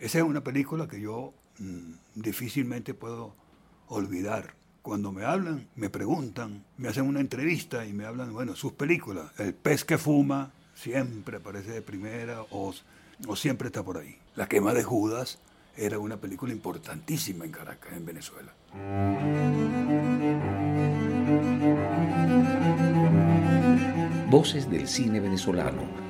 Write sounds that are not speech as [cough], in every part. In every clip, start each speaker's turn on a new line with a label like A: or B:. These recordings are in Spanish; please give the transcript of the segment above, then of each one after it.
A: Esa es una película que yo mm, difícilmente puedo olvidar. Cuando me hablan, me preguntan, me hacen una entrevista y me hablan, bueno, sus películas. El pez que fuma siempre aparece de primera o, o siempre está por ahí. La quema de Judas era una película importantísima en Caracas, en Venezuela.
B: Voces del cine venezolano,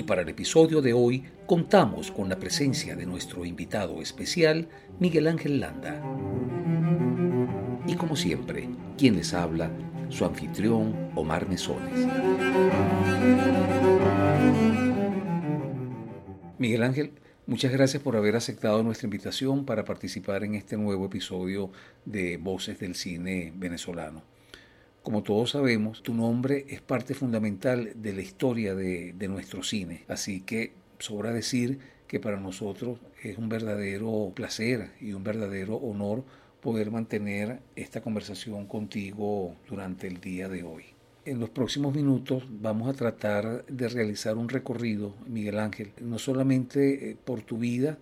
B: Y para el episodio de hoy contamos con la presencia de nuestro invitado especial, Miguel Ángel Landa. Y como siempre, quien les habla, su anfitrión, Omar Mesones. Miguel Ángel, Muchas gracias por haber aceptado nuestra invitación para participar en este nuevo episodio de Voces del Cine Venezolano. Como todos sabemos, tu nombre es parte fundamental de la historia de, nuestro cine, así que sobra decir que para nosotros es un verdadero placer y un verdadero honor poder mantener esta conversación contigo durante el día de hoy. En los próximos minutos vamos a tratar de realizar un recorrido, Miguel Ángel, no solamente eh, por tu vida,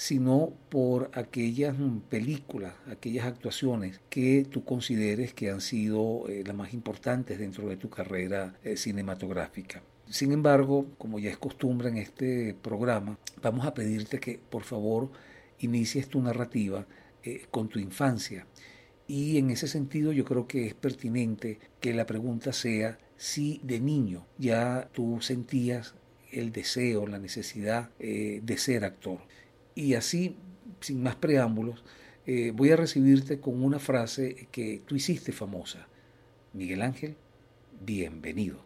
B: sino por aquellas películas, aquellas actuaciones que tú consideres que han sido eh, las más importantes dentro de tu carrera eh, cinematográfica. Sin embargo, como ya es costumbre en este programa, vamos a pedirte que por favor inicies tu narrativa con tu infancia y en ese sentido yo creo que es pertinente que la pregunta sea si de niño ya tú sentías el deseo, la necesidad eh, de ser actor. Y así, sin más preámbulos, eh, voy a recibirte con una frase que tú hiciste famosa. Miguel Ángel, bienvenido.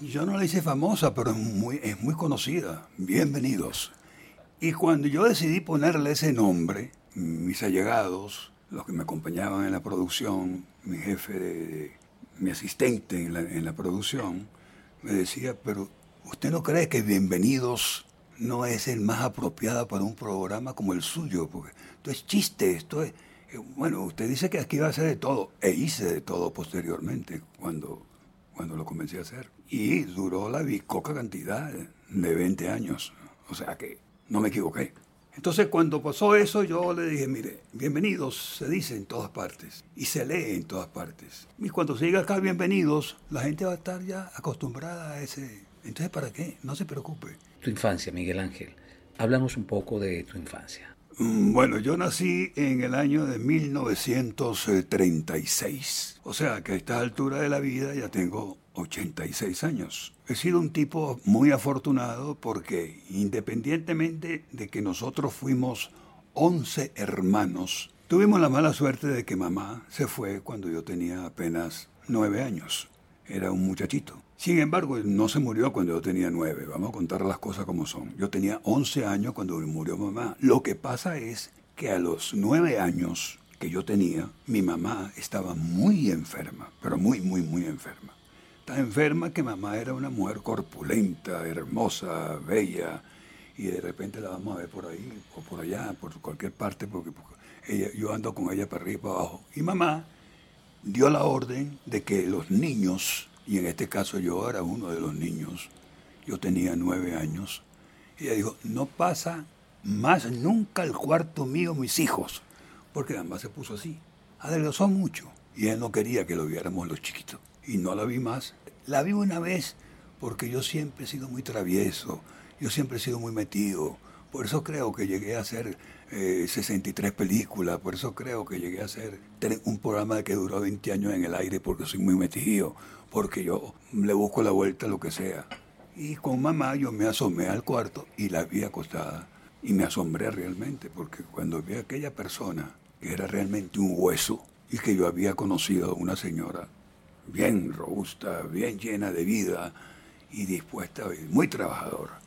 A: Yo no la hice famosa, pero es muy, es muy conocida. Bienvenidos. Y cuando yo decidí ponerle ese nombre, mis allegados, los que me acompañaban en la producción, mi jefe, mi asistente en la, producción, me decía, pero ¿usted no cree que Bienvenidos no es el más apropiado para un programa como el suyo? Porque esto es chiste, esto es... Eh, bueno, usted dice que aquí va a ser de todo, e hice de todo posteriormente cuando, cuando lo comencé a hacer. Y duró la bicoca cantidad de 20 años, o sea que no me equivoqué. Entonces cuando pasó eso yo le dije, mire, bienvenidos se dice en todas partes y se lee en todas partes. Y cuando se acá bienvenidos, la gente va a estar ya acostumbrada a ese... Entonces, ¿para qué? No se preocupe.
B: Tu infancia, Miguel Ángel. Háblanos un poco de tu infancia.
A: Mm, bueno, yo nací en el año de 1936. O sea que a esta altura de la vida ya tengo 86 años. He sido un tipo muy afortunado porque independientemente de que nosotros fuimos 11 hermanos, tuvimos la mala suerte de que mamá se fue cuando yo tenía apenas 9 años. Era un muchachito. Sin embargo, no se murió cuando yo tenía 9. Vamos a contar las cosas como son. Yo tenía 11 años cuando murió mamá. Lo que pasa es que a los 9 años que yo tenía, mi mamá estaba muy enferma, pero muy, muy, muy enferma tan enferma que mamá era una mujer corpulenta, hermosa, bella, y de repente la vamos a ver por ahí o por allá, por cualquier parte, porque, ella, yo ando con ella para arriba y para abajo. Y mamá dio la orden de que los niños, y en este caso yo era uno de los niños, yo tenía nueve años, ella dijo, no pasa más nunca el cuarto mío mis hijos, porque mamá se puso así, adelgazó mucho, y él no quería que lo viéramos los chiquitos. Y no la vi más. La vi una vez porque yo siempre he sido muy travieso, yo siempre he sido muy metido. Por eso creo que llegué a hacer 63 eh, películas, por eso creo que llegué a hacer un programa que duró 20 años en el aire porque soy muy metido, porque yo le busco la vuelta lo que sea. Y con mamá yo me asomé al cuarto y la vi acostada. Y me asombré realmente, porque cuando vi a aquella persona, que era realmente un hueso, y que yo había conocido a una señora bien robusta, bien llena de vida y dispuesta, muy trabajadora.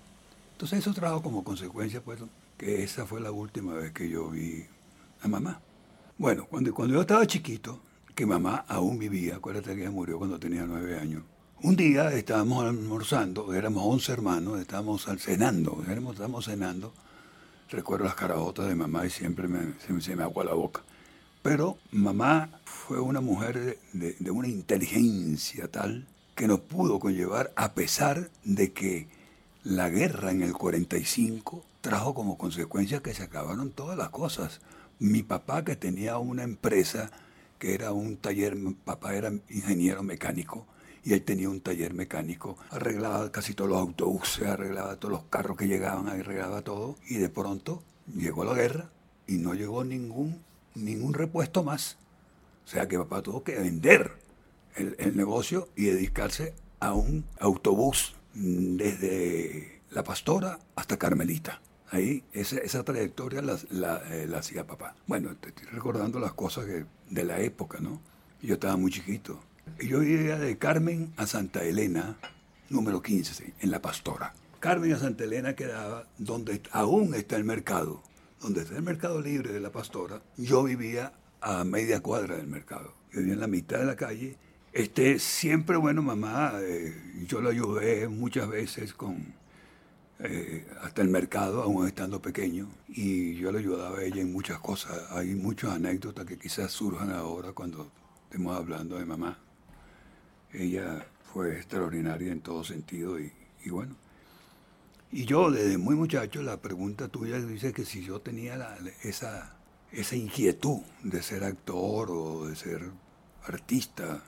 A: Entonces eso trajo como consecuencia, pues, que esa fue la última vez que yo vi a mamá. Bueno, cuando, cuando yo estaba chiquito, que mamá aún vivía, acuérdate que ella murió cuando tenía nueve años, un día estábamos almorzando, éramos once hermanos, estábamos cenando, éramos, estábamos cenando. Recuerdo las carabotas de mamá y siempre me, se, me agua la boca. Pero mamá fue una mujer de, de, una inteligencia tal que nos pudo conllevar, a pesar de que la guerra en el 45 trajo como consecuencia que se acabaron todas las cosas. Mi papá, que tenía una empresa era un taller, papá era ingeniero mecánico, y él tenía un taller mecánico, arreglaba casi todos los autobuses, arreglaba todos los carros que llegaban, arreglaba todo, y de pronto llegó la guerra y no llegó ningún, ningún repuesto más. O sea que papá tuvo que vender el negocio y dedicarse a un autobús desde La Pastora hasta Carmelita. Ahí, esa, esa trayectoria la, eh, la, hacía papá. Bueno, te estoy recordando las cosas de la época, ¿no? Yo estaba muy chiquito. Yo vivía de Carmen a Santa Elena, número 15, en La Pastora. Carmen a Santa Elena quedaba donde aún está el mercado, donde está el mercado libre de La Pastora. Yo vivía a media cuadra del mercado. Yo vivía en la mitad de la calle. Este, siempre, bueno, mamá, eh, yo lo ayudé muchas veces con, eh, hasta el mercado, aún estando pequeño, y yo le ayudaba a ella en muchas cosas. Hay muchas anécdotas que quizás surjan ahora cuando estemos hablando de mamá. Ella fue extraordinaria en todo sentido y, bueno. Y yo desde muy muchacho, la pregunta tuya dice que si yo tenía esa, esa inquietud de ser actor o de ser artista.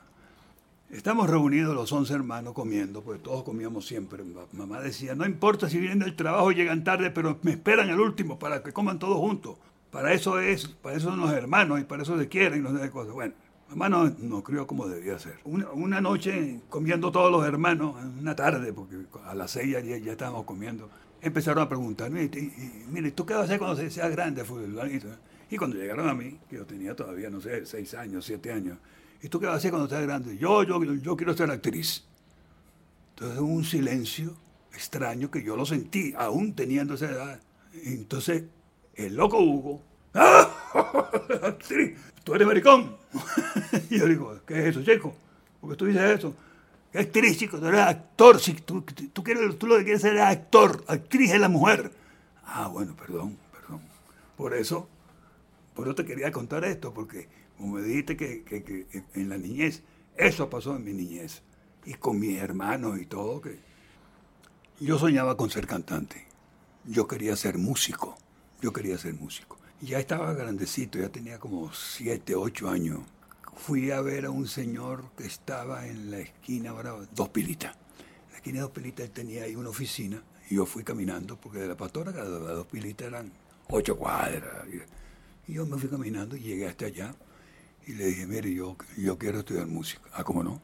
A: Estamos reunidos los once hermanos comiendo, porque todos comíamos siempre. Mamá decía, no importa si vienen del trabajo llegan tarde, pero me esperan el último para que coman todos juntos. Para eso es, para eso son los hermanos y para eso se quieren no sé cosas. Bueno, Mamá no, no crió como debía ser. Una, noche, comiendo todos los hermanos, una tarde, porque a las seis ya, ya estábamos comiendo, empezaron a preguntarme, mire, ¿tú qué vas a hacer cuando seas grande, futbolista? Y cuando llegaron a mí, que yo tenía todavía, no sé, seis años, siete años, ¿y tú qué vas a hacer cuando seas grande? Yo, yo, yo quiero ser actriz. Entonces un silencio extraño que yo lo sentí, aún teniendo esa edad. Entonces, el loco Hugo, ¡ah! [laughs] tú eres maricón. y [laughs] yo digo, ¿qué es eso, chico? ¿Por qué tú dices eso? ¿Qué actriz, chico? Tú eres actor. Si tú, tú, quieres, tú lo que quieres ser es actor. Actriz es la mujer. Ah, bueno, perdón, perdón. Por eso, por eso te quería contar esto, porque como me dijiste que, que, que en la niñez, eso pasó en mi niñez. Y con mis hermanos y todo, que yo soñaba con ser cantante. Yo quería ser músico. Yo quería ser músico. Ya estaba grandecito, ya tenía como siete, ocho años. Fui a ver a un señor que estaba en la esquina, ahora, Dos Pilitas. En la esquina de Dos Pilitas él tenía ahí una oficina y yo fui caminando, porque de la pastora cada Dos Pilitas eran ocho cuadras. Y yo me fui caminando y llegué hasta allá y le dije, mire, yo, yo quiero estudiar música. Ah, ¿cómo no?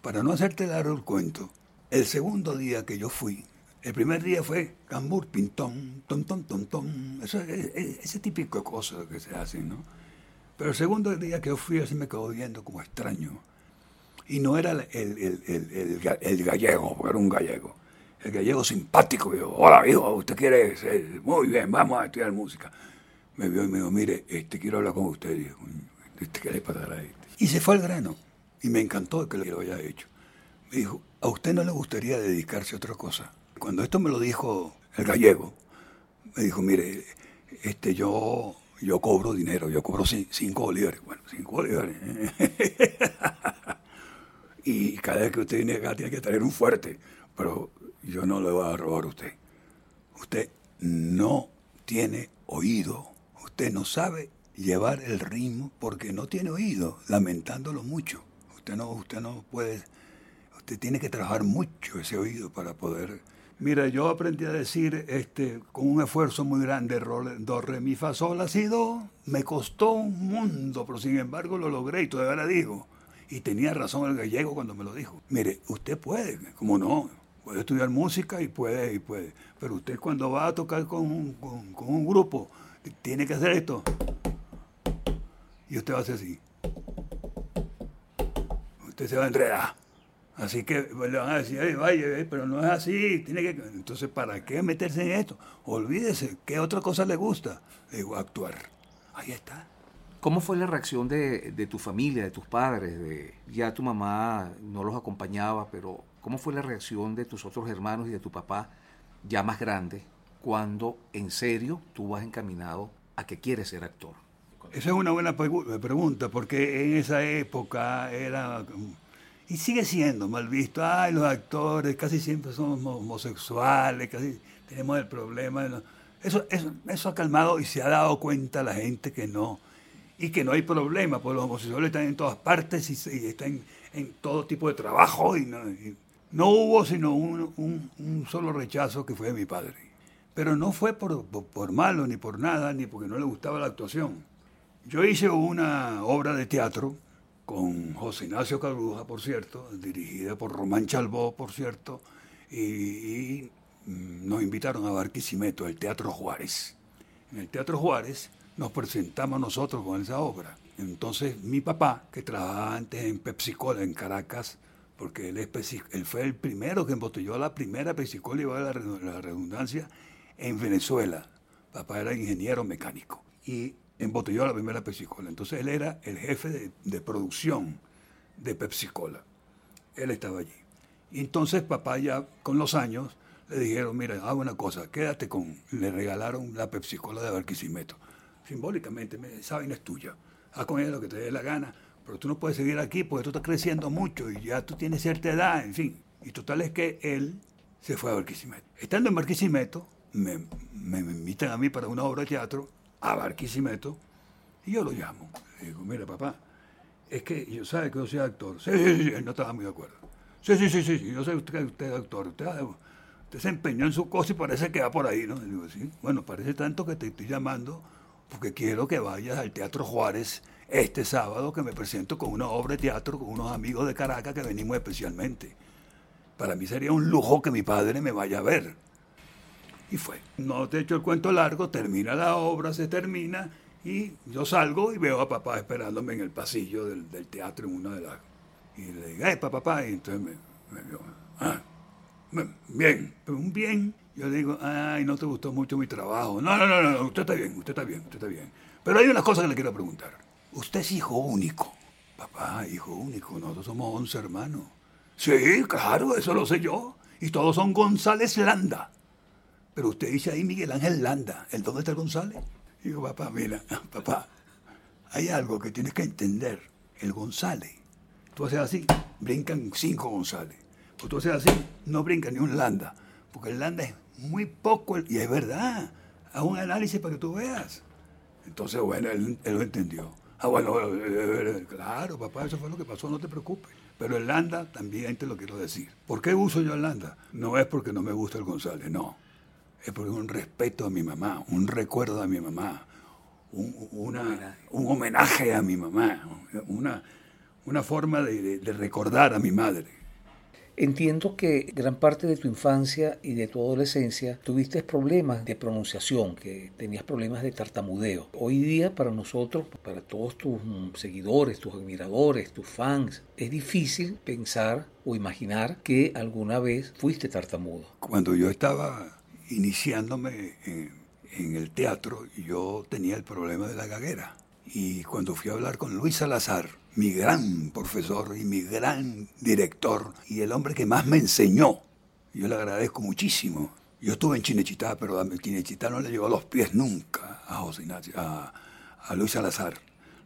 A: Para no hacerte largo el cuento, el segundo día que yo fui, el primer día fue cambur, pintón, ton, ton, ton, ton. Eso, ese típico de cosas que se hacen, ¿no? Pero el segundo día que yo fui así me quedó viendo como extraño. Y no era el, el, el, gallego, era un gallego. El gallego simpático. Yo, hola, hijo, ¿usted quiere ser? Muy bien, vamos a estudiar música. Me vio y me dijo, mire, este, quiero hablar con usted. ¿Qué le a este? Y se fue al grano. Y me encantó que lo haya hecho. Me dijo, ¿a usted no le gustaría dedicarse a otra cosa? Cuando esto me lo dijo el gallego, me dijo, mire, este, yo, yo cobro dinero, yo cobro cinco bolívares. Bueno, cinco bolívares. [laughs] y cada vez que usted viene acá tiene que traer un fuerte, pero yo no le voy a robar a usted. Usted no tiene oído, usted no sabe llevar el ritmo porque no tiene oído, lamentándolo mucho. Usted no, usted no puede, usted tiene que trabajar mucho ese oído para poder Mira, yo aprendí a decir este, con un esfuerzo muy grande, do, re, mi, fa, sol, ha sido, me costó un mundo, pero sin embargo lo logré y todavía la digo. Y tenía razón el gallego cuando me lo dijo. Mire, usted puede, como no, puede estudiar música y puede, y puede. Pero usted cuando va a tocar con un, con un grupo, tiene que hacer esto. Y usted va a hacer así. Usted se va a enredar. Así que pues, le van a decir, vaya, pero no es así, tiene que... Entonces, ¿para qué meterse en esto? Olvídese, ¿qué otra cosa le gusta? Le digo, actuar. Ahí está.
B: ¿Cómo fue la reacción de, tu familia, de tus padres? De, ya tu mamá no los acompañaba, pero ¿cómo fue la reacción de tus otros hermanos y de tu papá ya más grande cuando en serio tú vas encaminado a que quieres ser actor?
A: Esa es una buena pregunta, porque en esa época era, y sigue siendo mal visto, ay, los actores casi siempre somos homosexuales, casi tenemos el problema. Eso, eso, eso ha calmado y se ha dado cuenta la gente que no, y que no hay problema, porque los homosexuales están en todas partes y, están en, todo tipo de trabajo y no, hubo sino un, solo rechazo que fue de mi padre. Pero no fue por, por, malo ni por nada, ni porque no le gustaba la actuación. Yo hice una obra de teatro con José Ignacio Carruja, por cierto, dirigida por Román Chalbó, por cierto, y, mm, nos invitaron a Barquisimeto, el Teatro Juárez. En el Teatro Juárez nos presentamos nosotros con esa obra. Entonces mi papá, que trabajaba antes en Pepsi-Cola en Caracas, porque él, él fue el primero que embotelló la primera Pepsi-Cola y va a la redundancia en Venezuela. Papá era ingeniero mecánico y embotelló la primera Pepsi-Cola. Entonces él era el jefe de, de producción de Pepsi-Cola. Él estaba allí. Y entonces papá ya con los años le dijeron, mira, hago una cosa, quédate con, le regalaron la Pepsi-Cola de Barquisimeto simbólicamente, esa vaina es tuya, haz con ella lo que te dé la gana, pero tú no puedes seguir aquí porque tú estás creciendo mucho y ya tú tienes cierta edad, en fin. Y total es que él se fue a Barquisimeto. Estando en Barquisimeto, me, me, invitan a mí para una obra de teatro a Barquisimeto y yo lo llamo. Le digo, mira papá, es que yo sabe que yo soy actor. Sí, sí, sí, él no estaba muy de acuerdo. Sí, sí, sí, sí, yo sé que usted, es actor. Usted, usted, se empeñó en su cosa y parece que va por ahí, ¿no? Le digo, sí, bueno, parece tanto que te estoy llamando porque quiero que vayas al Teatro Juárez este sábado que me presento con una obra de teatro con unos amigos de Caracas que venimos especialmente. Para mí sería un lujo que mi padre me vaya a ver. Y fue. No te echo el cuento largo, termina la obra, se termina y yo salgo y veo a papá esperándome en el pasillo del, teatro en una de las... Y le digo, ¡eh, papá! Y entonces me, me dijo, ah, bien, un bien yo digo, ay, no te gustó mucho mi trabajo. No, no, no, no, usted está bien, usted está bien, usted está bien. Pero hay una cosa que le quiero preguntar. Usted es hijo único. Papá, hijo único, nosotros somos 11 hermanos. Sí, claro, eso lo sé yo. Y todos son González Landa. Pero usted dice ahí Miguel Ángel Landa. ¿El dónde está el González? Digo, papá, mira, [laughs] papá, hay algo que tienes que entender. El González. Tú haces así, brincan cinco González. Pues tú haces así, no brinca ni un Landa. Porque el Landa es muy poco, y es verdad, haz un análisis para que tú veas. Entonces, bueno, él, lo entendió. Ah, bueno, eh, eh, eh, claro, papá, eso fue lo que pasó, no te preocupes. Pero el Landa también te lo quiero decir. ¿Por qué uso yo el Landa? No es porque no me gusta el González, no. Es porque un respeto a mi mamá, un recuerdo a mi mamá, un, una, un homenaje a mi mamá, una, una forma de recordar a mi madre.
B: Entiendo que gran parte de tu infancia y de tu adolescencia tuviste problemas de pronunciación, que tenías problemas de tartamudeo. Hoy día para nosotros, para todos tus seguidores, tus admiradores, tus fans, es difícil pensar o imaginar que alguna vez fuiste tartamudo.
A: Cuando yo estaba iniciándome en, el teatro, yo tenía el problema de la gaguera. Y cuando fui a hablar con Luis Salazar, mi gran profesor y mi gran director y el hombre que más me enseñó. Yo le agradezco muchísimo. Yo estuve en Chinechitá, pero a Chinechitá no le llegó a los pies nunca a José a, a Luis Salazar.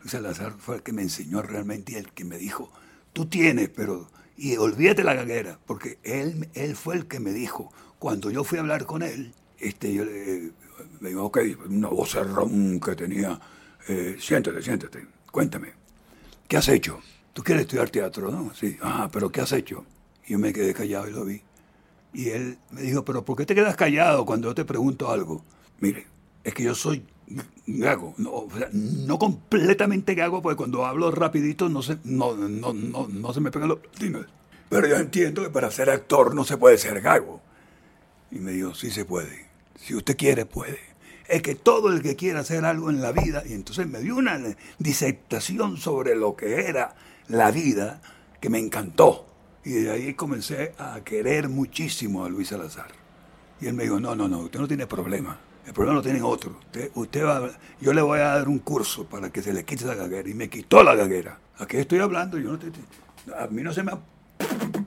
A: Luis Salazar fue el que me enseñó realmente y el que me dijo, tú tienes, pero... Y olvídate la gaguera, porque él, él fue el que me dijo, cuando yo fui a hablar con él, este, yo le, me dijo, ok, una voz que tenía, eh, siéntate, siéntate, cuéntame. ¿qué has hecho? Tú quieres estudiar teatro, ¿no? Sí. Ah, pero ¿qué has hecho? Y yo me quedé callado y lo vi. Y él me dijo, pero ¿por qué te quedas callado cuando yo te pregunto algo? Mire, es que yo soy gago, no, no completamente gago, porque cuando hablo rapidito no se, no, no, no, no se me pegan los Pero yo entiendo que para ser actor no se puede ser gago. Y me dijo, sí se puede. Si usted quiere, puede es que todo el que quiera hacer algo en la vida, y entonces me dio una disertación sobre lo que era la vida que me encantó. Y de ahí comencé a querer muchísimo a Luis Salazar. Y él me dijo, no, no, no, usted no tiene problema. El problema lo tienen otros. Usted, usted va, yo le voy a dar un curso para que se le quite la gaguera. Y me quitó la gaguera. ¿A qué estoy hablando? Yo no te, a mí no se me han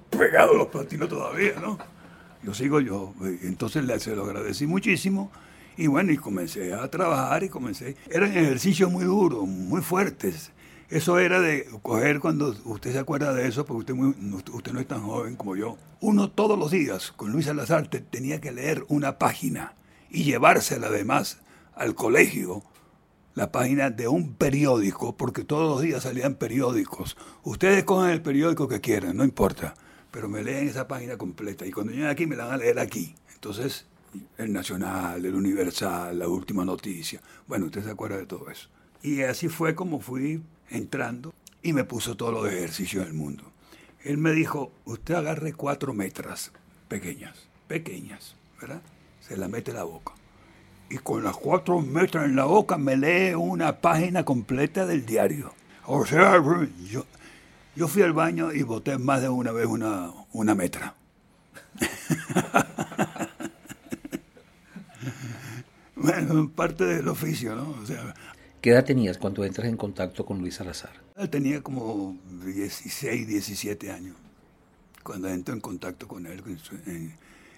A: pegado los platinos todavía, ¿no? Yo sigo yo. Entonces le, se lo agradecí muchísimo. Y bueno, y comencé a trabajar y comencé. Eran ejercicios muy duros, muy fuertes. Eso era de coger cuando usted se acuerda de eso, porque usted, usted no es tan joven como yo. Uno todos los días con Luis Salazar tenía que leer una página y llevársela además al colegio, la página de un periódico, porque todos los días salían periódicos. Ustedes cogen el periódico que quieran, no importa, pero me leen esa página completa y cuando lleguen aquí me la van a leer aquí. Entonces, el Nacional, el Universal, la última noticia. Bueno, usted se acuerda de todo eso. Y así fue como fui entrando y me puso todos los ejercicios del mundo. Él me dijo, usted agarre cuatro metras pequeñas, pequeñas, ¿verdad? Se la mete en la boca. Y con las cuatro metras en la boca me lee una página completa del diario. O sea, yo, yo fui al baño y boté más de una vez una, una metra. [laughs] bueno, parte del oficio, ¿no? O sea,
B: ¿Qué edad tenías cuando entras en contacto con Luis Salazar?
A: Tenía como 16, 17 años cuando entro en contacto con él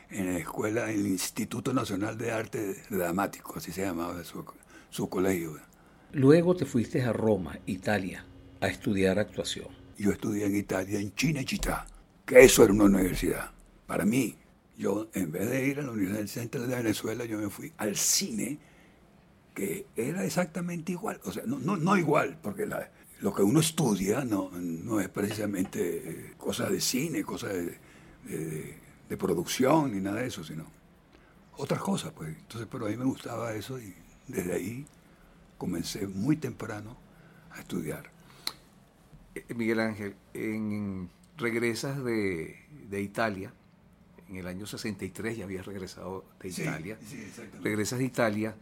A: en, la escuela, en el Instituto Nacional de Arte Dramático, así se llamaba su, su colegio.
B: Luego te fuiste a Roma, Italia, a estudiar actuación.
A: Yo estudié en Italia, en Cinecittà, que eso era una universidad. Para mí, yo en vez de ir a la Universidad Central de Venezuela, yo me fui al cine que era exactamente igual, o sea, no, no, igual, porque lo que uno estudia no, no es precisamente eh, cosas de cine, cosas de, de, producción, ni nada de eso, sino otras cosas, pues. Entonces, pero a mí me gustaba eso y desde ahí comencé muy temprano a estudiar.
B: Eh, Miguel Ángel, en, regresas de, de Italia, en el año 63 ya habías regresado de Italia, sí, regresas de Italia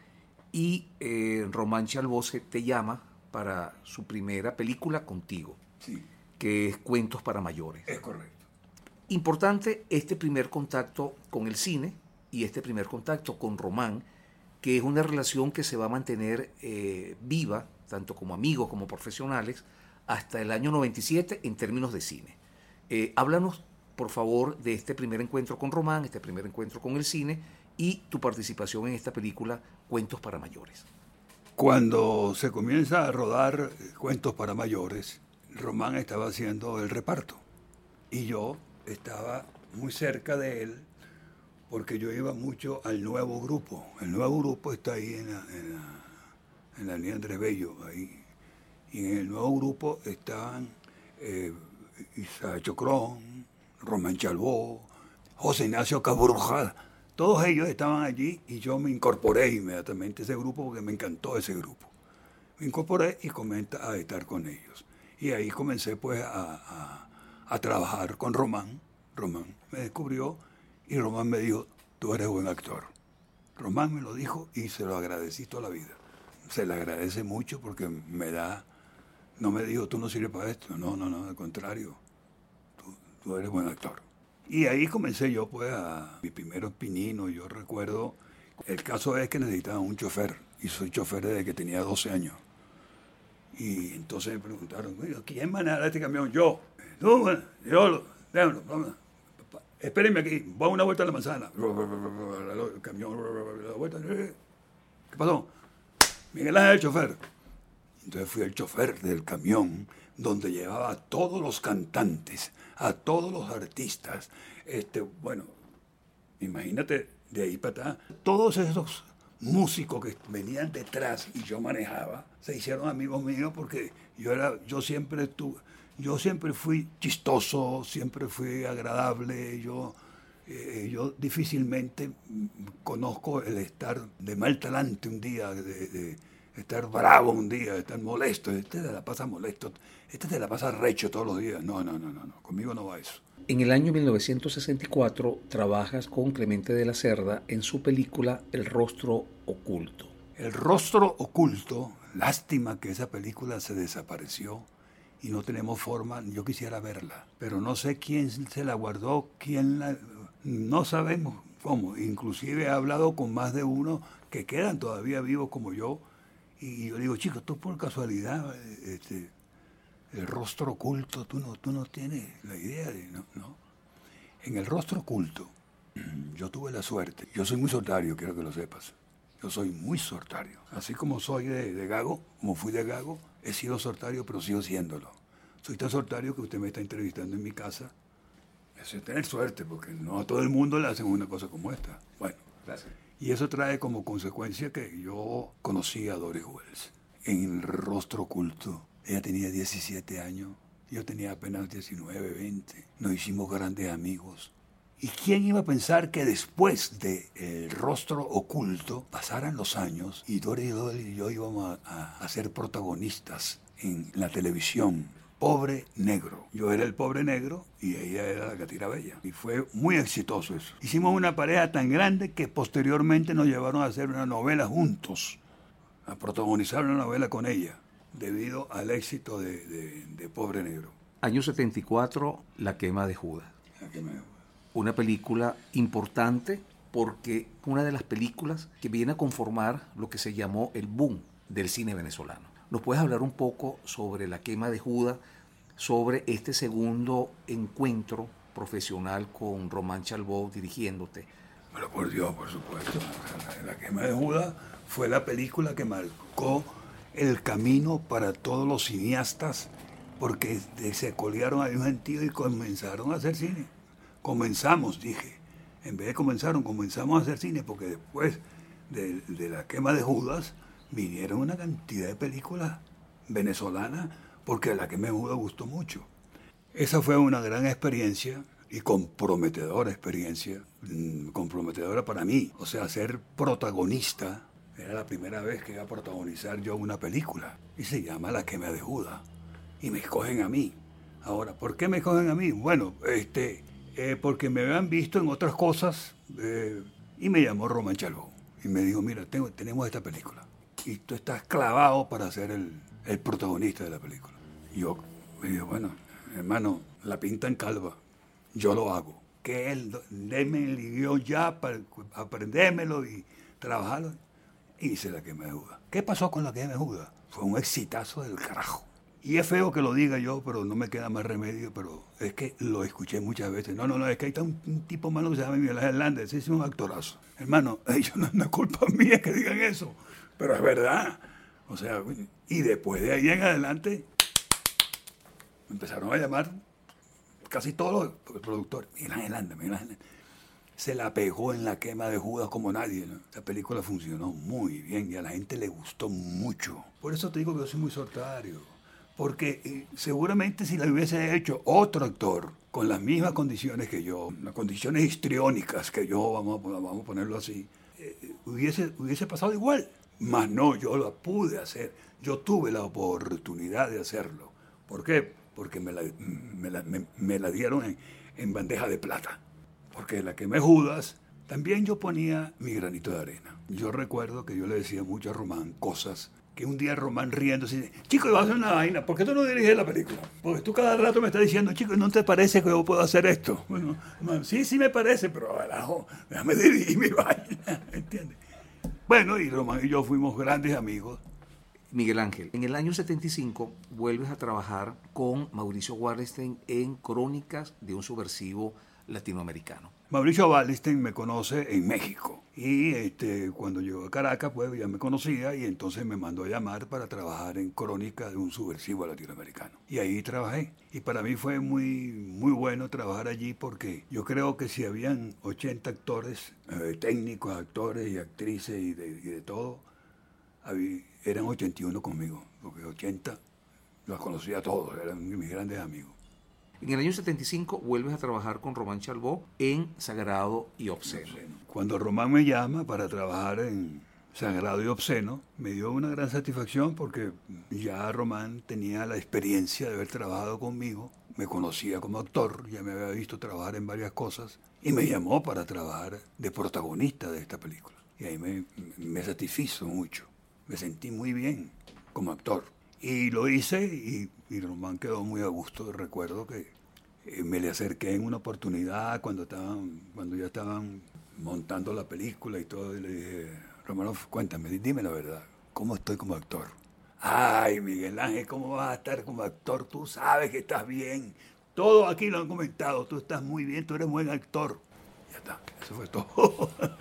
B: y eh, Román Chalbose te llama para su primera película contigo, que es Cuentos para Mayores.
A: Es correcto.
B: Importante este primer contacto con el cine y este primer contacto con Román, que es una relación que se va a mantener eh, viva, tanto como amigos como profesionales, hasta el año 97 en términos de cine. Eh, háblanos, por favor, de este primer encuentro con Román, este primer encuentro con el cine y tu participación en esta película Cuentos para Mayores.
A: Cuando se comienza a rodar Cuentos para Mayores, Román estaba haciendo el reparto y yo estaba muy cerca de él porque yo iba mucho al nuevo grupo. El nuevo grupo está ahí en la, en la, línea Andrés Bello, ahí. Y en el nuevo grupo estaban eh, Chocrón, Román Chalbó, José Ignacio Cabrujada todos ellos estaban allí y yo me incorporé inmediatamente a ese grupo porque me encantó ese grupo. Me incorporé y comencé a estar con ellos. Y ahí comencé pues a, trabajar con Román. Román me descubrió y Román me dijo, tú eres buen actor. Román me lo dijo y se lo agradecí toda la vida. Se le agradece mucho porque me da, no me dijo, tú no sirves para esto. No, no, no, al contrario, tú, eres buen actor. Y ahí comencé yo pues a mi primeros pininos. Yo recuerdo, el caso es que necesitaba un chofer y soy chofer desde que tenía 12 años. Y entonces me preguntaron, ¿quién maneja este camión? Yo. Yo, déjalo. Espérenme aquí, voy a una vuelta a la manzana. El camión, la vuelta. ¿Qué pasó? Miguel Ángel, el chofer. Entonces fui el chofer del camión donde llevaba a todos los cantantes, a todos los artistas. Este, bueno, imagínate de ahí para atrás, todos esos músicos que venían detrás y yo manejaba, se hicieron amigos míos porque yo era, yo siempre estuve, yo siempre fui chistoso, siempre fui agradable, yo, eh, yo difícilmente conozco el estar de mal talante un día, de estar bravo un día, estar molesto, este te la pasa molesto, este te la pasa recho todos los días. No, no, no, no, no, conmigo no va eso.
B: En el año 1964 trabajas con Clemente de la Cerda en su película El rostro oculto.
A: El rostro oculto, lástima que esa película se desapareció y no tenemos forma, yo quisiera verla, pero no sé quién se la guardó, quién la... No sabemos ¿Cómo? Inclusive he hablado con más de uno que quedan todavía vivos como yo. Y yo digo, chicos, tú por casualidad, este, el rostro oculto, tú no, tú no tienes la idea de... No, no. En el rostro oculto, [clears throat] yo tuve la suerte. Yo soy muy sortario, quiero que lo sepas. Yo soy muy sortario. Así como soy de, de Gago, como fui de Gago, he sido sortario, pero sigo siéndolo. Soy tan sortario que usted me está entrevistando en mi casa. Eso es tener suerte, porque no a todo el mundo le hacen una cosa como esta. Bueno,
B: Gracias.
A: Y eso trae como consecuencia que yo conocí a Doris Wells en el rostro oculto. Ella tenía 17 años, yo tenía apenas 19, 20. Nos hicimos grandes amigos. ¿Y quién iba a pensar que después de rostro oculto pasaran los años y Doris y yo íbamos a- a ser protagonistas en la televisión? Pobre negro. Yo era el pobre negro y ella era la Catira Bella. Y fue muy exitoso eso. Hicimos una pareja tan grande que posteriormente nos llevaron a hacer una novela juntos, a protagonizar una novela con ella, debido al éxito de, de- de Pobre Negro.
B: Año 74, La quema de Judas.
A: La que me-
B: Una película importante porque una de las películas que viene a conformar lo que se llamó el boom del cine venezolano. ¿Nos puedes hablar un poco sobre La quema de Judas, sobre este segundo encuentro profesional con Román Chalbó dirigiéndote?
A: Pero por Dios, por supuesto. La, quema de Judas fue la película que marcó el camino para todos los cineastas, porque se colearon a un gentío y comenzaron a hacer cine. Comenzamos, dije. En vez de comenzaron, comenzamos a hacer cine, porque después de, de la quema de Judas vinieron una cantidad de películas venezolanas, porque la de Judas gustó mucho. Esa fue una gran experiencia y comprometedora experiencia, mm, comprometedora para mí. O sea, ser protagonista era la primera vez que iba a protagonizar yo una película y se llama La quema de Judas. Y me escogen a mí. Ahora, ¿por qué me escogen a mí? Bueno, este, eh, porque me habían visto en otras cosas eh, y me llamó Román Chalbó y me dijo, mira, tengo- tenemos esta película y tú estás clavado para ser el, el protagonista de la película. Yo me digo, bueno, hermano, la pinta en calva, yo lo hago. Que él, déme el guion ya para aprendérmelo y trabajarlo. Hice la que me duda. ¿Qué pasó con la que me duda? Fue un exitazo del carajo. Y es feo que lo diga yo, pero no me queda más remedio, pero es que lo escuché muchas veces. No, no, no, es que hay un, un tipo malo que se llama Miguel Hernández, ese es un actorazo. Hermano, [laughs] yo no es una culpa mía que digan eso, pero es verdad. O sea, y después de ahí en adelante, me empezaron a llamar casi todos los productores. Miguel Ángel Hernández, Miguel Ángel. Se la pegó en la quema de Judas como nadie. Esa película funcionó muy bien y a la gente le gustó mucho. Por eso te digo que yo soy muy sortario. Porque eh, seguramente si la hubiese hecho otro actor con las mismas condiciones que yo, las condiciones histriónicas que yo, vamos a, vamos a ponerlo así, eh, hubiese, hubiese pasado igual. Mas no, yo la pude hacer. Yo tuve la oportunidad de hacerlo. ¿Por qué? Porque me la, me la, me- la dieron en, en bandeja de plata. Porque la que me Judas, también yo ponía mi granito de arena. Yo recuerdo que yo le decía mucho a Román cosas que un día Román riéndose dice, chico, voy a hacer una vaina, ¿por qué tú no diriges la película? Porque tú cada rato me estás diciendo, chico, ¿no te parece que yo puedo hacer esto? Bueno, hermano, sí, sí me parece, pero carajo, déjame dirigir mi [laughs] vaina, ¿entiendes? Bueno, y Román y yo fuimos grandes amigos.
B: Miguel Ángel, en el año 75 vuelves a trabajar con Mauricio Wallenstein en Crónicas de un subversivo latinoamericano.
A: Mauricio Wallenstein me conoce en México y este, cuando llegó a Caracas pues ya me conocía y entonces me mandó a llamar para trabajar en Crónica de un subversivo latinoamericano. Y ahí trabajé y para mí fue muy, muy bueno trabajar allí porque yo creo que si habían 80 actores, eh, técnicos, actores y actrices y de, y de todo, habí- eran 81 conmigo, porque 80 los conocía a todos, eran mis grandes amigos.
B: En el año 75 vuelves a trabajar con Román Chalbó en Sagrado y Obsceno.
A: Cuando Román me llama para trabajar en Sagrado y Obsceno, me dio una gran satisfacción porque ya Román tenía la experiencia de haber trabajado conmigo, me conocía como actor, ya me había visto trabajar en varias cosas y me llamó para trabajar de protagonista de esta película. Y ahí me, me satisfizo mucho, me sentí muy bien como actor. Y lo hice y, y Román quedó muy a gusto. Recuerdo que eh, me le acerqué en una oportunidad cuando estaban, cuando ya estaban montando la película y todo, y le dije, Romanov, cuéntame, dime la verdad, ¿cómo estoy como actor? Ay, Miguel Ángel, ¿cómo vas a estar como actor? Tú sabes que estás bien. Todos aquí lo han comentado, tú estás muy bien, tú eres buen actor. Ya está, eso fue todo. [laughs]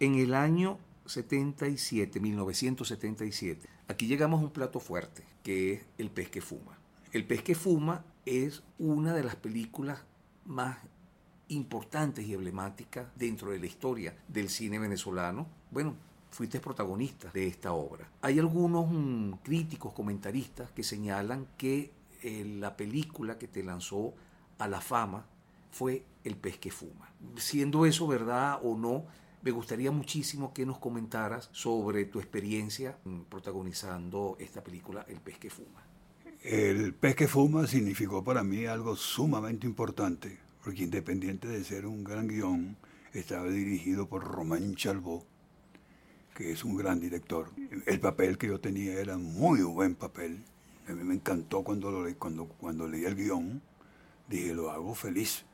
B: en el año 77, 1977, aquí llegamos a un plato fuerte, que es El pez que fuma. El pez que fuma es una de las películas más importantes y emblemáticas dentro de la historia del cine venezolano. Bueno, fuiste protagonista de esta obra. Hay algunos mm, críticos, comentaristas que señalan que eh, la película que te lanzó a la fama fue El pez que fuma. Siendo eso verdad o no, me gustaría muchísimo que nos comentaras sobre tu experiencia mm, protagonizando esta película El pez que fuma.
A: El pez que fuma significó para mí algo sumamente importante, porque independiente de ser un gran guion, estaba dirigido por Román Chalbó, que es un gran director. El papel que yo tenía era muy buen papel. A mí me encantó cuando, lo, cuando, cuando leí el guion. Dije, lo hago feliz,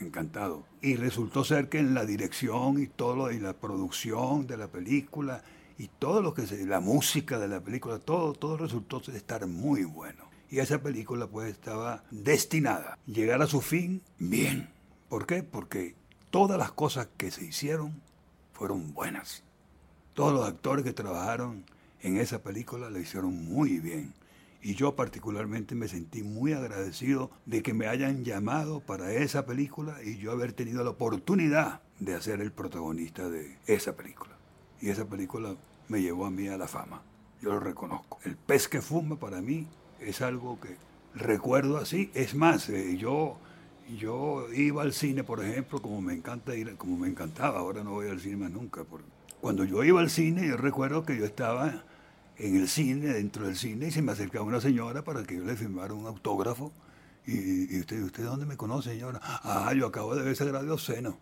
A: encantado. Y resultó ser que en la dirección y todo y la producción de la película y todo lo que se, la música de la película, todo, todo resultó estar muy bueno. Y esa película pues estaba destinada a llegar a su fin bien. ¿Por qué? Porque todas las cosas que se hicieron fueron buenas. Todos los actores que trabajaron en esa película la hicieron muy bien. Y yo particularmente me sentí muy agradecido de que me hayan llamado para esa película y yo haber tenido la oportunidad de ser el protagonista de esa película. Y esa película me llevó a mí a la fama. Yo lo reconozco. El pez que fuma para mí es algo que recuerdo así. Es más, eh, yo, yo iba al cine, por ejemplo, como me encanta ir, como me encantaba, ahora no voy al cine más nunca. cuando yo iba al cine, yo recuerdo que yo estaba en el cine, dentro del cine, y se me acercaba una señora para que yo le firmara un autógrafo. Y, usted, ¿usted dónde me conoce, señora? Ah, yo acabo de ver ese grado Seno.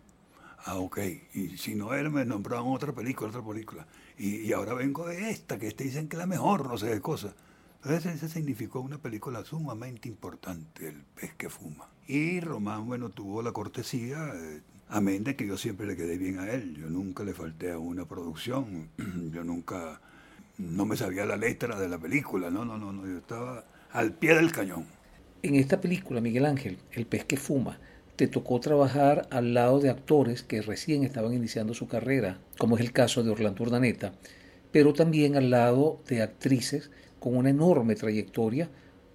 A: Ah, ok. Y si no él me nombraban otra película, otra película. Y, y ahora vengo de esta, que te dicen que es la mejor, no sé qué cosa. Entonces ese significó una película sumamente importante, El pez que fuma. Y Román, bueno, tuvo la cortesía, eh, amén de que yo siempre le quedé bien a él. Yo nunca le falté a una producción, [clears throat] yo nunca, no me sabía la letra de la película, no, no, no, no, yo estaba al pie del cañón.
B: En esta película, Miguel Ángel, El pez que fuma, te tocó trabajar al lado de actores que recién estaban iniciando su carrera, como es el caso de Orlando Urdaneta, pero también al lado de actrices con una enorme trayectoria,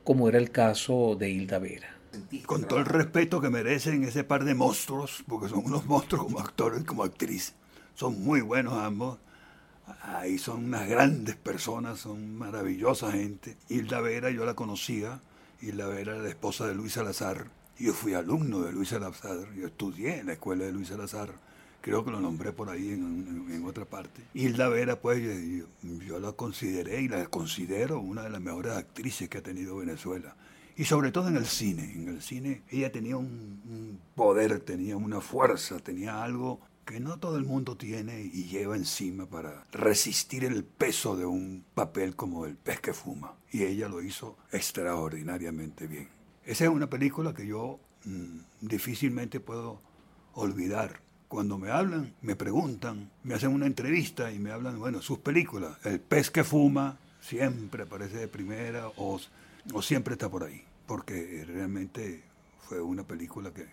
B: como era el caso de Hilda Vera.
A: Con todo el respeto que merecen ese par de monstruos, porque son unos monstruos como actores y como actriz. Son muy buenos ambos. Ahí son unas grandes personas, son maravillosa gente. Hilda Vera yo la conocía. Hilda Vera era la esposa de Luis Salazar. Yo fui alumno de Luis Salazar. Yo estudié en la escuela de Luis Salazar creo que lo nombré por ahí en, otra parte. Hilda Vera, pues yo, la consideré y la considero una de las mejores actrices que ha tenido Venezuela. Y sobre todo en el cine. En el cine ella tenía un, poder, tenía una fuerza, tenía algo que no todo el mundo tiene y lleva encima para resistir el peso de un papel como El pez que fuma. Y ella lo hizo extraordinariamente bien. Esa es una película que yo mm, difícilmente puedo olvidar cuando me hablan, me preguntan, me hacen una entrevista y me hablan, bueno, sus películas, El pez que fuma, siempre aparece de primera o, o siempre está por ahí, porque realmente fue una película que,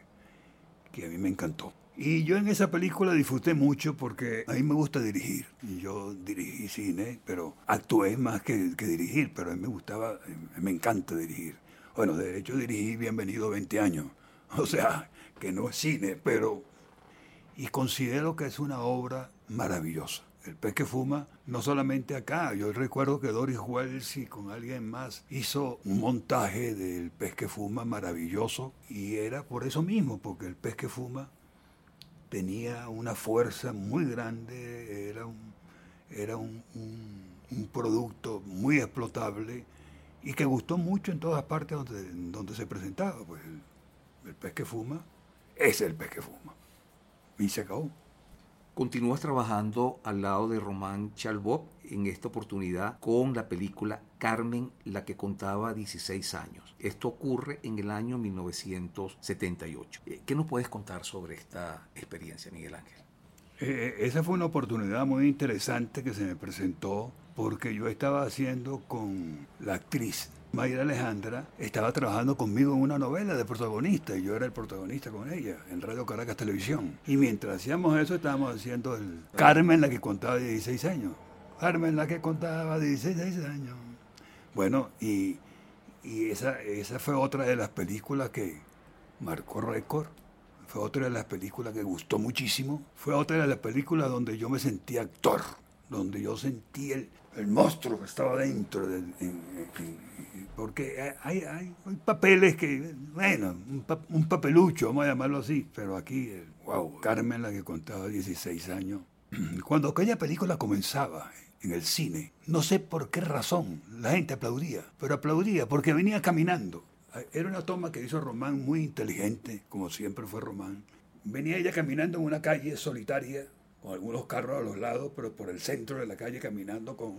A: que a mí me encantó. Y yo en esa película disfruté mucho porque a mí me gusta dirigir. Y yo dirigí cine, pero actué más que, que, dirigir, pero a mí me gustaba, me encanta dirigir. Bueno, de hecho dirigí Bienvenido 20 años. [laughs] O sea, que no es cine, pero y considero que es una obra maravillosa. El pez que fuma, no solamente acá, yo recuerdo que Doris Wells y con alguien más hizo un montaje del pez que fuma maravilloso y era por eso mismo, porque el pez que fuma tenía una fuerza muy grande, era un, era un, producto muy explotable y que gustó mucho en todas partes donde, donde se presentaba. Pues el pez que fuma es el pez que fuma y se acabó.
B: Continúas trabajando al lado de Román Chalbot en esta oportunidad con la película Carmen, la que contaba 16 años. Esto ocurre en el año 1978. Eh, ¿Qué nos puedes contar sobre esta experiencia, Miguel Ángel?
A: Eh, esa fue una oportunidad muy interesante que se me presentó porque yo estaba haciendo con la actriz Mayra Alejandra estaba trabajando conmigo en una novela de protagonista y yo era el protagonista con ella en Radio Caracas Televisión. Y mientras hacíamos eso estábamos haciendo el Carmen la que contaba 16 años. Carmen la que contaba 16 años. Bueno, y, y esa, esa fue otra de las películas que marcó récord. Fue otra de las películas que gustó muchísimo. Fue otra de las películas donde yo me sentí actor, donde yo sentí el, el monstruo que estaba dentro, porque hay, hay, papeles que, bueno, un, papelucho, vamos a llamarlo así, pero aquí, wow, Carmen, la que contaba 16 años, [clears throat] cuando aquella película comenzaba en el cine, no sé por qué razón, la gente aplaudía, pero aplaudía porque venía caminando. Era una toma que hizo Román muy inteligente, como siempre fue Román. Venía ella caminando en una calle solitaria, con algunos carros a los lados, pero por el centro de la calle caminando con,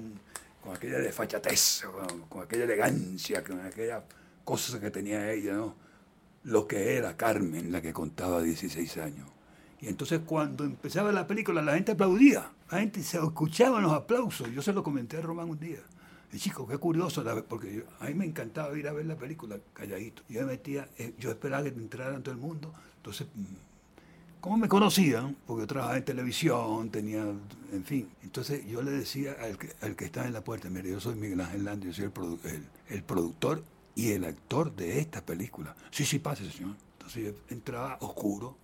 A: con aquella desfachatez, con, aquella elegancia, con aquella cosa que tenía ella, ¿no? Lo que era Carmen, la que contaba 16 años. Y entonces cuando empezaba la película la gente aplaudía, la gente se escuchaban los aplausos. Yo se lo comenté a Román un día. Y chico, qué curioso, porque a mí me encantaba ir a ver la película calladito. Yo me metía, eh, yo esperaba que entraran todo el mundo. Entonces mm, como me conocían, porque yo trabajaba en televisión, tenía, en fin. Entonces yo le decía al que, al que estaba en la puerta, mire, yo soy Miguel Ángel Lando, yo soy el, el, productor y el actor de esta película. Sí, sí, pase, señor. Entonces yo entraba oscuro,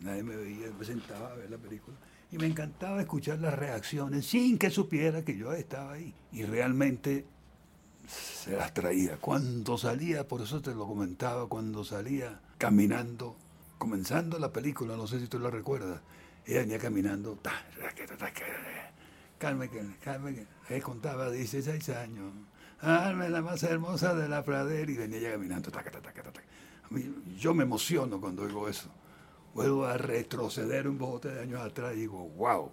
A: nadie me veía, me sentaba a ver la película. Y me encantaba escuchar las reacciones sin que supiera que yo estaba ahí. Y realmente se las traía. Cuando salía, por eso te lo comentaba, cuando salía caminando comenzando la película, no sé si tú la recuerdas, ella venía caminando, Carmen, Carmen, ella contaba 16 años, Carmen la más hermosa de la pradera, y venía ella caminando, yo me emociono cuando oigo eso. Vuelvo a retroceder un bote de años atrás y digo, wow.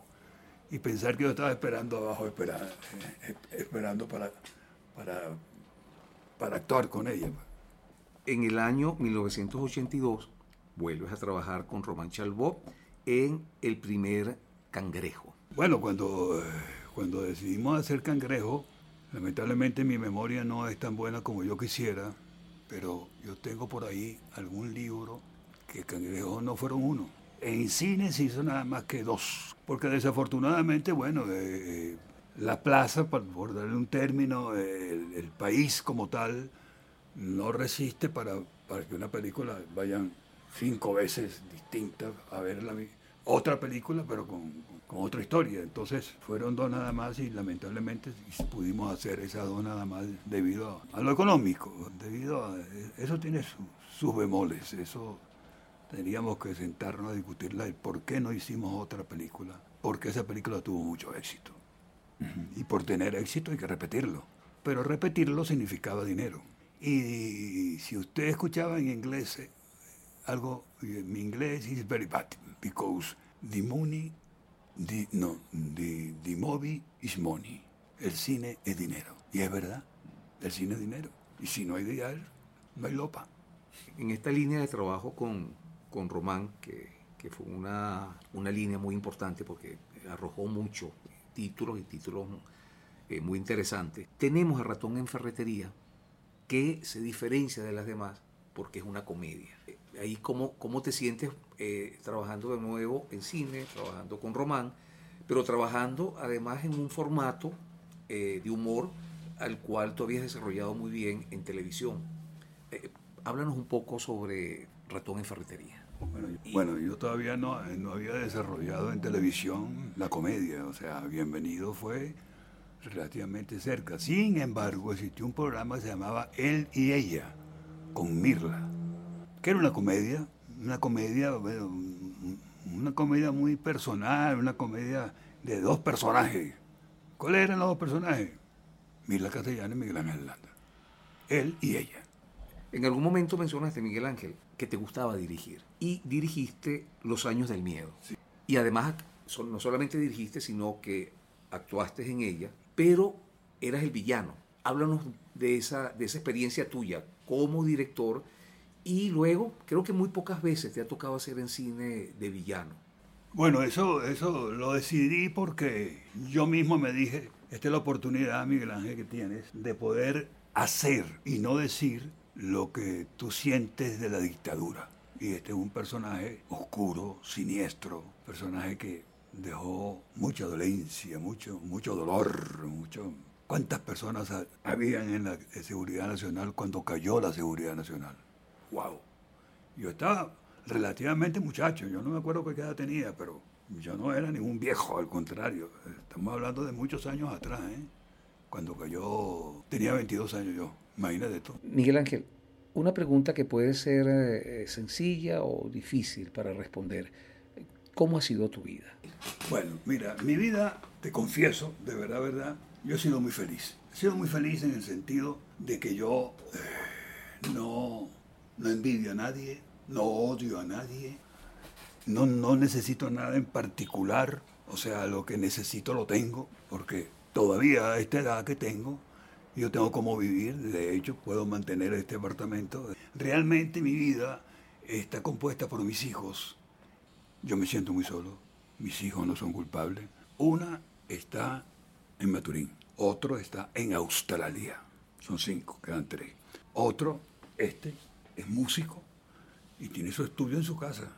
A: Y pensar que yo estaba esperando abajo, esperando, eh, esperando para, para, para actuar con ella.
B: En el año 1982, vuelves a trabajar con Román Chalbó en el primer Cangrejo.
A: Bueno, cuando, eh, cuando decidimos hacer Cangrejo, lamentablemente mi memoria no es tan buena como yo quisiera, pero yo tengo por ahí algún libro que Cangrejo no fueron uno. En cine se hizo nada más que dos, porque desafortunadamente, bueno, eh, eh, la plaza, por, darle un término, el, país como tal, no resiste para, para que una película vayan cinco veces distintas a ver la, otra película, pero con, con, otra historia. Entonces fueron dos nada más y lamentablemente pudimos hacer esas dos nada más debido a, lo económico. Debido a, eso tiene sus bemoles, eso teníamos que sentarnos a discutirla y por qué no hicimos otra película, porque esa película tuvo mucho éxito. Y por tener éxito hay que repetirlo. Pero repetirlo significaba dinero. Y si usted escuchaba en inglés algo, mi inglés is very bad, because the money, the, no, the, the movie is money. El cine es dinero. Y es verdad, el cine es dinero. Y si no hay dinero, no hay lopa.
B: En esta línea de trabajo con, con Román, que, fue una, una, línea muy importante porque arrojó muchos títulos y títulos eh, muy interesantes, tenemos a Ratón en Ferretería, que se diferencia de las demás porque es una comedia ahí cómo, cómo te sientes eh, trabajando de nuevo en cine, trabajando con Román, pero trabajando además en un formato eh, de humor al cual tú habías desarrollado muy bien en televisión. Eh, háblanos un poco sobre Ratón en Ferretería.
A: Bueno, yo todavía no, no había desarrollado en televisión la comedia, o sea, Bienvenido fue relativamente cerca. Sin embargo, existió un programa que se llamaba Él y Ella, con Mirla que era una comedia, una comedia, una comedia muy personal, una comedia de dos personajes. ¿Cuáles eran los dos personajes? Mila Castellana y Miguel Ángel Landa. Él y ella.
B: En algún momento mencionaste, Miguel Ángel, que te gustaba dirigir. Y dirigiste Los Años del Miedo. Y además no solamente dirigiste, sino que actuaste en ella, pero eras el villano. Háblanos de esa, de esa experiencia tuya como director y luego creo que muy pocas veces te ha tocado hacer en cine de villano.
A: Bueno, eso, eso lo decidí porque yo mismo me dije, esta es la oportunidad, Miguel Ángel, que tienes de poder hacer y no decir lo que tú sientes de la dictadura. Y este es un personaje oscuro, siniestro, personaje que dejó mucha dolencia, mucho, mucho dolor, mucho... ¿Cuántas personas habían en la Seguridad Nacional cuando cayó la Seguridad Nacional? ¡Wow! Yo estaba relativamente muchacho, yo no me acuerdo qué edad tenía, pero yo no era ningún viejo, al contrario. Estamos hablando de muchos años atrás, ¿eh? Cuando cayó, tenía 22 años yo, imagínate tú.
B: Miguel Ángel, una pregunta que puede ser eh, sencilla o difícil para responder. ¿Cómo ha sido tu vida?
A: Bueno, mira, mi vida, te confieso, de verdad, verdad, yo he sido muy feliz. He sido muy feliz en el sentido de que yo eh, no, no envidio a nadie, no odio a nadie, no, no necesito nada en particular, o sea, lo que necesito lo tengo, porque todavía a esta edad que tengo, yo tengo cómo vivir, de hecho puedo mantener este apartamento. Realmente mi vida está compuesta por mis hijos. Yo me siento muy solo, mis hijos no son culpables. Una está en Maturín, otro está en Australia, son cinco, quedan tres. Otro, este, es músico y tiene su estudio en su casa.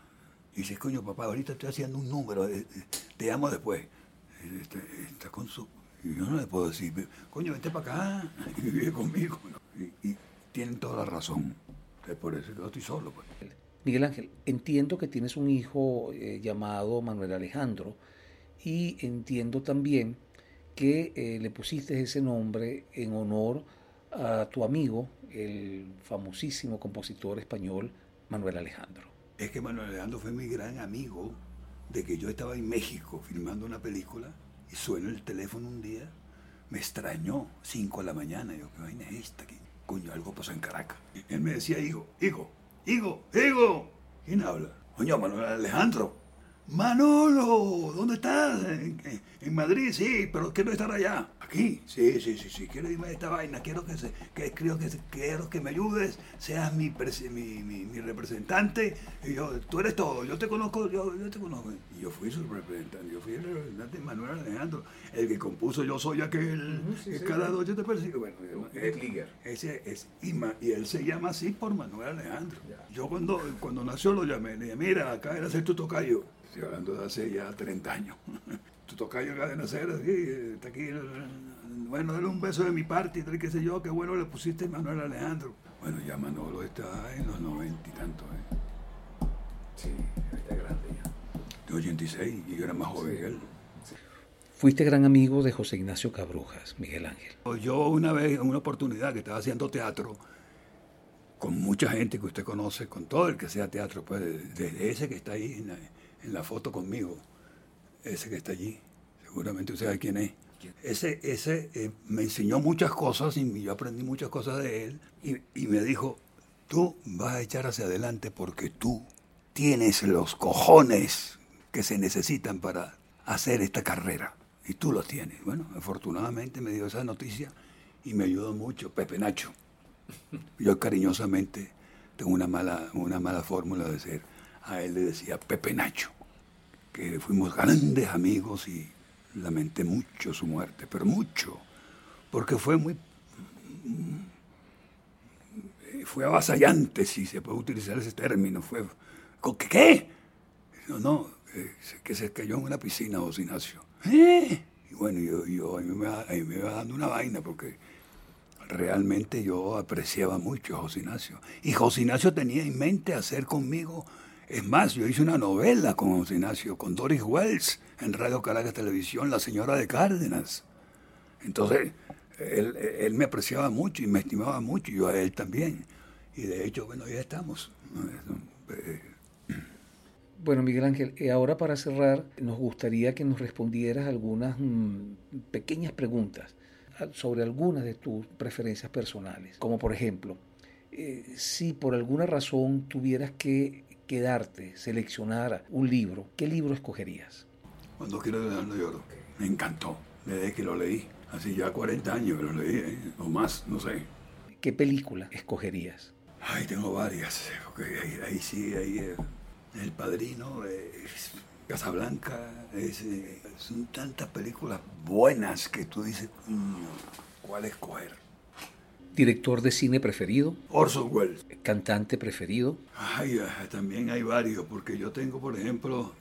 A: Y dice, coño, papá, ahorita estoy haciendo un número, te llamo después. Este, está con su y yo no le puedo decir, coño, vente para acá [laughs] y vive conmigo. Y, tienen toda la razón. Es por eso que yo estoy solo. Pues.
B: Miguel Ángel, entiendo que tienes un hijo eh, llamado Manuel Alejandro y entiendo también que eh, le pusiste ese nombre en honor a tu amigo, el famosísimo compositor español Manuel Alejandro.
A: Es que Manuel Alejandro fue mi gran amigo de que yo estaba en México filmando una película y suena el teléfono un día, me extrañó, 5 de la mañana. Yo, ¿qué vaina es esta? ¿Qué coño, algo pasó en Caracas. Él me decía, hijo, hijo, hijo, hijo. ¿Quién habla? Coño, Manuel Alejandro. Manolo, ¿dónde estás? En, Madrid, sí, pero quiero estar allá. Aquí, sí, sí, sí, sí, quiero irme a esta vaina, quiero que, se, que, quiero que, quiero que me ayudes, seas mi, mi, mi, representante. Y yo, tú eres todo, yo te conozco, yo, yo te conozco. Y yo fui su representante, yo fui el representante de Manuel Alejandro, el que compuso Yo Soy Aquel, cada noche te persigo. Bueno, ese es, y, y él se llama así por Manuel Alejandro. Yo cuando, cuando nació lo llamé, le dije, mira, acá era ser tu tocayo. Estoy hablando de hace ya 30 años. [laughs] tu tocayo acá de nacer, aquí, está aquí. Bueno, dale un beso de mi parte y qué sé yo, qué bueno le pusiste Manuel Alejandro. Bueno, ya Manolo está en los 90 y tanto, ¿eh?
B: Sí, está grande ya.
A: De 86 y yo era más joven que él.
B: Fuiste gran amigo de José Ignacio Cabrujas, Miguel Ángel.
A: Yo una vez, en una oportunidad que estaba haciendo teatro, con mucha gente que usted conoce, con todo el que sea teatro, pues desde ese que está ahí en la, foto conmigo, ese que está allí, seguramente usted sabe quién es. Ese, ese eh, me enseñó muchas cosas y yo aprendí muchas cosas de él y, y me dijo, tú vas a echar hacia adelante porque tú tienes los cojones que se necesitan para hacer esta carrera. Y tú los tienes. Bueno, afortunadamente me dio esa noticia y me ayudó mucho Pepe Nacho. Yo cariñosamente tengo una mala, una mala fórmula de ser a él le decía Pepe Nacho, que fuimos grandes amigos y lamenté mucho su muerte, pero mucho, porque fue muy... fue avasallante, si se puede utilizar ese término, fue... ¿Qué? qué? No, no, que se cayó en una piscina, José Ignacio. ¿Eh? Y bueno, yo, yo a, mí me, a mí me iba dando una vaina porque realmente yo apreciaba mucho a José Ignacio. Y José Ignacio tenía en mente hacer conmigo es más, yo hice una novela con José Ignacio, con Doris Wells, en Radio Caracas Televisión, La Señora de Cárdenas. Entonces, él, me apreciaba mucho y me estimaba mucho, y yo a él también. Y de hecho, bueno, ya estamos.
B: Bueno, Miguel Ángel, y ahora para cerrar, nos gustaría que nos respondieras algunas mm, pequeñas preguntas sobre algunas de tus preferencias personales. Como por ejemplo, eh, si por alguna razón tuvieras que quedarte, seleccionar un libro, ¿qué libro escogerías?
A: Cuando quiero llorar no lloro. Me encantó desde que lo leí. Así ya 40 años que lo leí, ¿eh? o más, no sé.
B: ¿Qué película escogerías?
A: Ay, tengo varias. Porque ahí, sí, ahí eh, El Padrino, Casablanca, eh, son tantas películas buenas que tú dices, ¿cuál escoger?
B: ¿Director de cine preferido?
A: Orson Welles.
B: ¿Cantante preferido?
A: Ay, también hay varios, porque yo tengo, por ejemplo,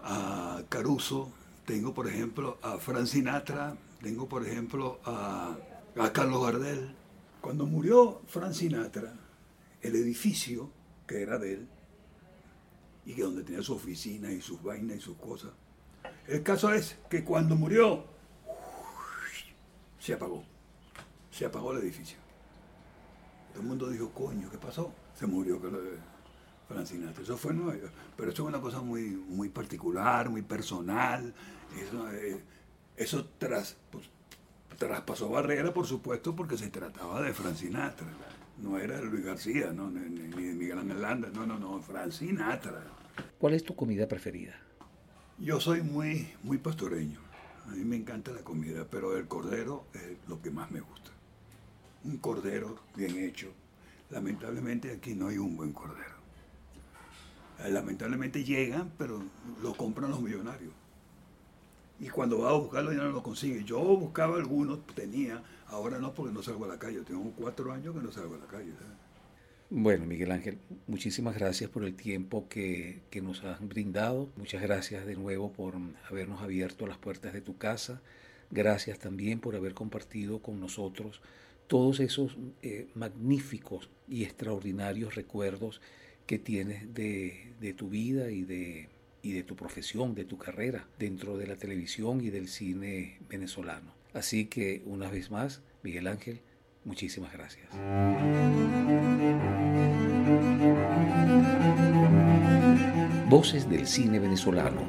A: a Caruso, tengo, por ejemplo, a Frank Sinatra, tengo, por ejemplo, a, a Carlos Gardel. Cuando murió Frank Sinatra, el edificio que era de él, y que donde tenía su oficina y sus vainas y sus cosas, el caso es que cuando murió, se apagó. Se apagó el edificio. Todo el mundo dijo, coño, ¿qué pasó? Se murió Frank Sinatra. Eso fue nuevo. Pero eso es una cosa muy, muy particular, muy personal. Eso, eh, eso tras, pues, traspasó barrera, por supuesto, porque se trataba de Frank Sinatra. No era Luis García, no, ni, ni Miguel Ángel Landa, no, no, no, Frank Sinatra.
B: ¿Cuál es tu comida preferida?
A: Yo soy muy, muy pastoreño. A mí me encanta la comida, pero el cordero es lo que más me gusta. Un cordero bien hecho. Lamentablemente aquí no hay un buen cordero. Eh, lamentablemente llegan, pero lo compran los millonarios. Y cuando va a buscarlo ya no lo consigue. Yo buscaba algunos, tenía, ahora no porque no salgo a la calle. Tengo cuatro años que no salgo a la calle.
B: Bueno, Miguel Ángel, muchísimas gracias por el tiempo que, que, nos has brindado. Muchas gracias de nuevo por habernos abierto las puertas de tu casa. Gracias también por haber compartido con nosotros todos esos eh, magníficos y extraordinarios recuerdos que tienes de, de tu vida y de, y de tu profesión, de tu carrera dentro de la televisión y del cine venezolano. Así que una vez más, Miguel Ángel, muchísimas gracias. Voces del cine venezolano,